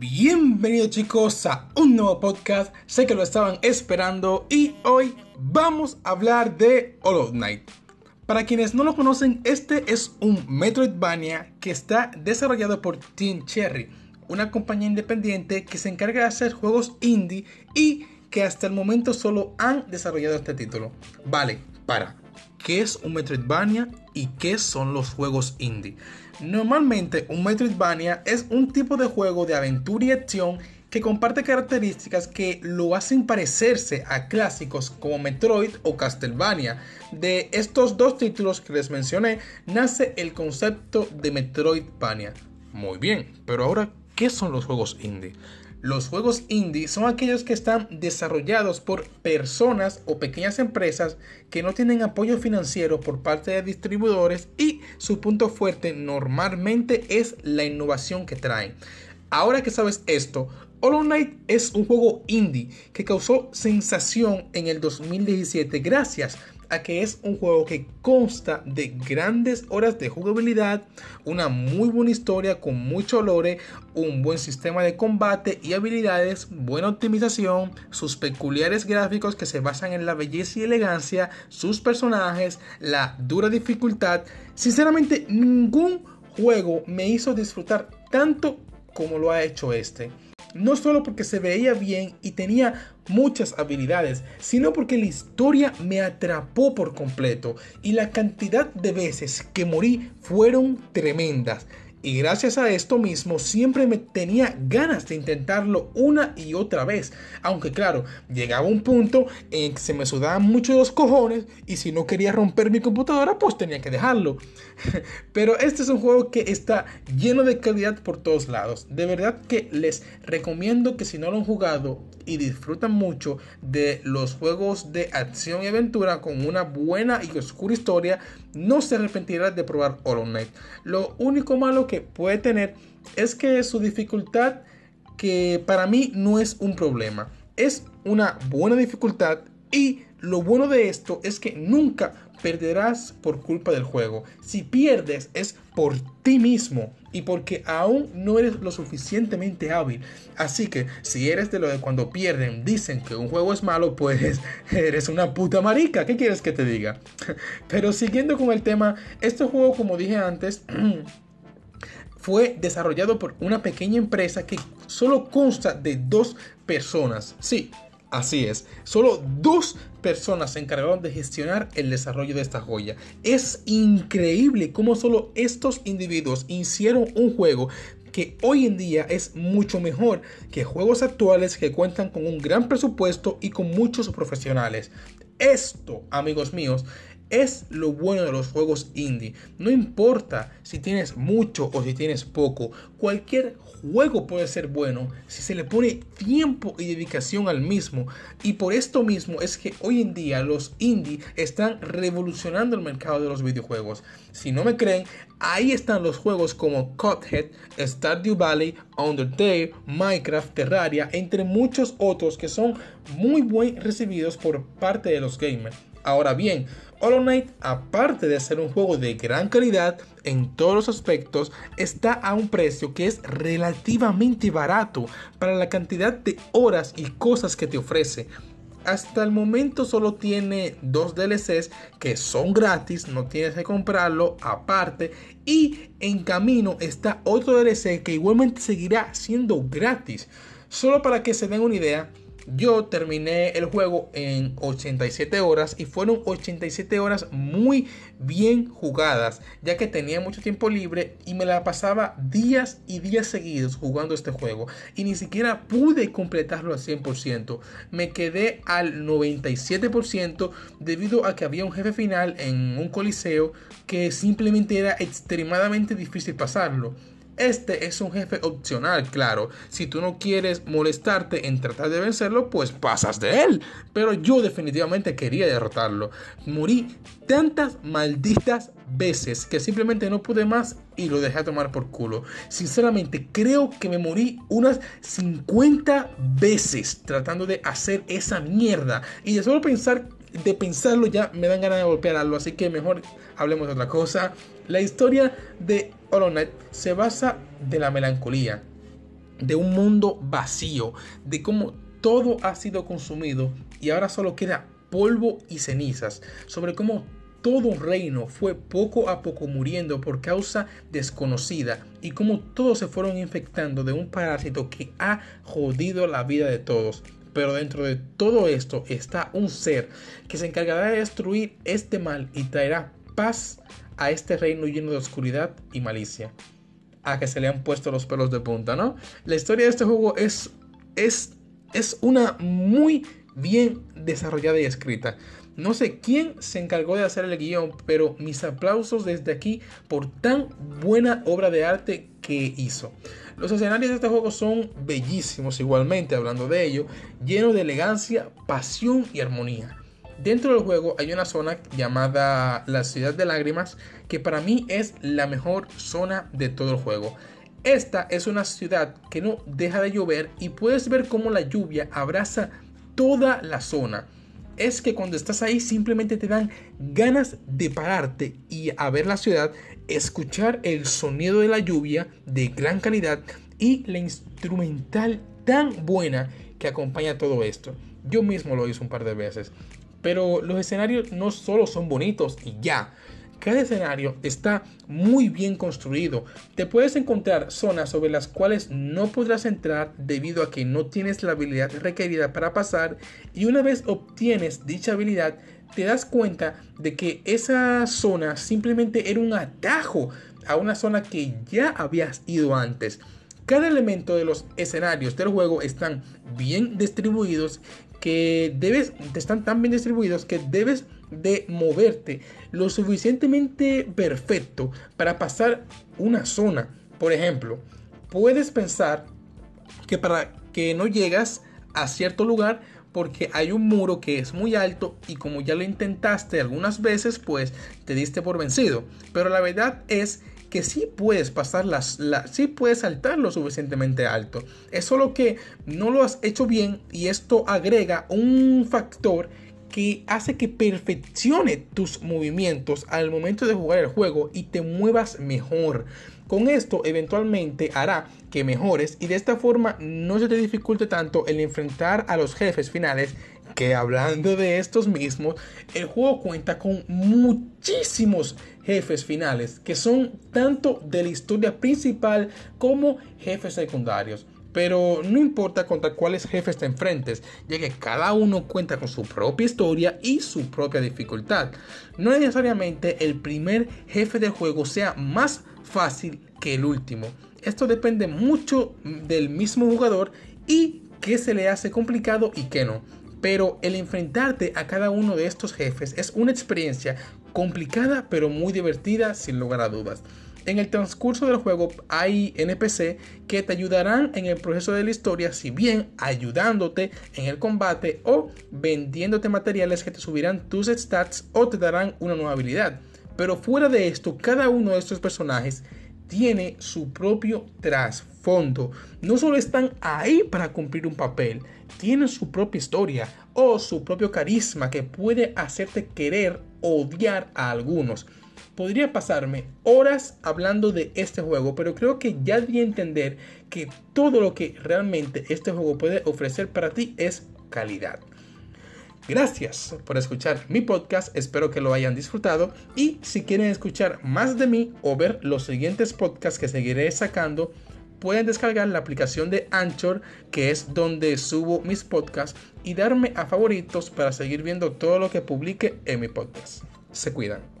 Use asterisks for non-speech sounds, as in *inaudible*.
Bienvenidos chicos a un nuevo podcast, sé que lo estaban esperando y hoy vamos a hablar de Hollow Knight. Para quienes no lo conocen, este es un Metroidvania que está desarrollado por Team Cherry, una compañía independiente que se encarga de hacer juegos indie y que hasta el momento solo han desarrollado este título. Vale, para, ¿qué es un Metroidvania y qué son los juegos indie? Normalmente un Metroidvania es un tipo de juego de aventura y acción que comparte características que lo hacen parecerse a clásicos como Metroid o Castlevania. De estos dos títulos que les mencioné, nace el concepto de Metroidvania. Muy bien, pero ahora, ¿qué son los juegos indie? Los juegos indie son aquellos que están desarrollados por personas o pequeñas empresas que no tienen apoyo financiero por parte de distribuidores y su punto fuerte normalmente es la innovación que traen. Ahora que sabes esto, Hollow Knight es un juego indie que causó sensación en el 2017 gracias a que es un juego que consta de grandes horas de jugabilidad, una muy buena historia con mucho lore, un buen sistema de combate y habilidades, buena optimización, sus peculiares gráficos que se basan en la belleza y elegancia, sus personajes, la dura dificultad. Sinceramente, ningún juego me hizo disfrutar tanto como lo ha hecho este no solo porque se veía bien y tenía muchas habilidades, sino porque la historia me atrapó por completo y la cantidad de veces que morí fueron tremendas. Y gracias a esto mismo siempre me tenía ganas de intentarlo una y otra vez. Aunque claro, llegaba un punto en que se me sudaban mucho los cojones y si no quería romper mi computadora pues tenía que dejarlo. *laughs* Pero este es un juego que está lleno de calidad por todos lados. De verdad que les recomiendo que si no lo han jugado y disfrutan mucho de los juegos de acción y aventura con una buena y oscura historia, no se arrepentirán de probar Hollow Knight. Lo único malo que puede tener es que su dificultad, que para mí no es un problema, es una buena dificultad y lo bueno de esto es que nunca perderás por culpa del juego. Si pierdes es por ti mismo y porque aún no eres lo suficientemente hábil. Así que si eres de lo de cuando pierden dicen que un juego es malo, pues *laughs* eres una puta marica. ¿Qué quieres que te diga? *laughs* Pero siguiendo con el tema, este juego como dije antes... *clears throat* fue desarrollado por una pequeña empresa que solo consta de dos personas. Sí, Así es, solo dos personas se encargaron de gestionar el desarrollo de esta joya. Es increíble cómo solo estos individuos hicieron un juego que hoy en día es mucho mejor que juegos actuales que cuentan con un gran presupuesto y con muchos profesionales. Esto, amigos míos, es lo bueno de los juegos indie. No importa si tienes mucho o si tienes poco. Cualquier juego puede ser bueno si se le pone tiempo y dedicación al mismo. Y por esto mismo es que hoy en día los indie están revolucionando el mercado de los videojuegos. Si no me creen, ahí están los juegos como Cuphead, Stardew Valley, Undertale, Minecraft, Terraria, entre muchos otros que son muy buen recibidos por parte de los gamers. Ahora bien, Hollow Knight, aparte de ser un juego de gran calidad en todos los aspectos, está a un precio que es relativamente barato para la cantidad de horas y cosas que te ofrece. Hasta el momento solo tiene dos DLCs que son gratis, no tienes que comprarlo aparte. Y en camino está otro DLC que igualmente seguirá siendo gratis. Solo para que se den una idea, yo terminé el juego en 87 horas y fueron 87 horas muy bien jugadas, ya que tenía mucho tiempo libre y me la pasaba días y días seguidos jugando este juego y ni siquiera pude completarlo al 100%. Me quedé al 97% debido a que había un jefe final en un coliseo que simplemente era extremadamente difícil pasarlo. Este es un jefe opcional, claro. Si tú no quieres molestarte en tratar de vencerlo, pues pasas de él. Pero yo definitivamente quería derrotarlo. Morí tantas malditas veces que simplemente no pude más y lo dejé tomar por culo. Sinceramente, creo que me morí unas 50 veces tratando de hacer esa mierda. Y de solo pensar de pensarlo ya me dan ganas de golpear algo, así que mejor hablemos de otra cosa. La historia de Hollow Knight se basa de la melancolía, de un mundo vacío, de cómo todo ha sido consumido y ahora solo queda polvo y cenizas, sobre cómo todo un reino fue poco a poco muriendo por causa desconocida y cómo todos se fueron infectando de un parásito que ha jodido la vida de todos. Pero dentro de todo esto está un ser que se encargará de destruir este mal y traerá paz a este reino lleno de oscuridad y malicia. A que se le han puesto los pelos de punta, ¿no? La historia de este juego es, es, es una muy bien desarrollada y escrita. No sé quién se encargó de hacer el guion, pero mis aplausos desde aquí por tan buena obra de arte que hizo. Los escenarios de este juego son bellísimos igualmente, hablando de ello, llenos de elegancia, pasión y armonía. Dentro del juego hay una zona llamada la Ciudad de Lágrimas, que para mí es la mejor zona de todo el juego. Esta es una ciudad que no deja de llover y puedes ver cómo la lluvia abraza toda la zona es que cuando estás ahí simplemente te dan ganas de pararte y a ver la ciudad, escuchar el sonido de la lluvia de gran calidad y la instrumental tan buena que acompaña todo esto. Yo mismo lo hice un par de veces. Pero los escenarios no solo son bonitos y ya, cada escenario está muy bien construido. Te puedes encontrar zonas sobre las cuales no podrás entrar debido a que no tienes la habilidad requerida para pasar y una vez obtienes dicha habilidad te das cuenta de que esa zona simplemente era un atajo a una zona que ya habías ido antes. Cada elemento de los escenarios del juego están bien distribuidos que debes están tan bien distribuidos que debes de moverte lo suficientemente perfecto para pasar una zona. Por ejemplo, puedes pensar que para que no llegas a cierto lugar porque hay un muro que es muy alto y como ya lo intentaste algunas veces, pues te diste por vencido. Pero la verdad es que sí puedes pasar las, sí puedes saltar lo suficientemente alto. Es solo que no lo has hecho bien y esto agrega un factor que hace que perfeccione tus movimientos al momento de jugar el juego y te muevas mejor. Con esto eventualmente hará que mejores y de esta forma no se te dificulte tanto el enfrentar a los jefes finales que hablando de estos mismos, el juego cuenta con muchísimos jefes finales que son tanto de la historia principal como jefes secundarios. Pero no importa contra cuáles jefes te enfrentes, ya que cada uno cuenta con su propia historia y su propia dificultad. No necesariamente el primer jefe del juego sea más fácil que el último. Esto depende mucho del mismo jugador y qué se le hace complicado y qué no. Pero el enfrentarte a cada uno de estos jefes es una experiencia complicada pero muy divertida sin lugar a dudas. En el transcurso del juego hay NPC que te ayudarán en el proceso de la historia, si bien ayudándote en el combate o vendiéndote materiales que te subirán tus stats o te darán una nueva habilidad. Pero fuera de esto, cada uno de estos personajes tiene su propio trasfondo. No solo están ahí para cumplir un papel, tienen su propia historia o su propio carisma que puede hacerte querer odiar a algunos podría pasarme horas hablando de este juego, pero creo que ya di a entender que todo lo que realmente este juego puede ofrecer para ti es calidad. Gracias por escuchar mi podcast, espero que lo hayan disfrutado y si quieren escuchar más de mí o ver los siguientes podcasts que seguiré sacando, pueden descargar la aplicación de Anchor, que es donde subo mis podcasts, y darme a favoritos para seguir viendo todo lo que publique en mi podcast. Se cuidan.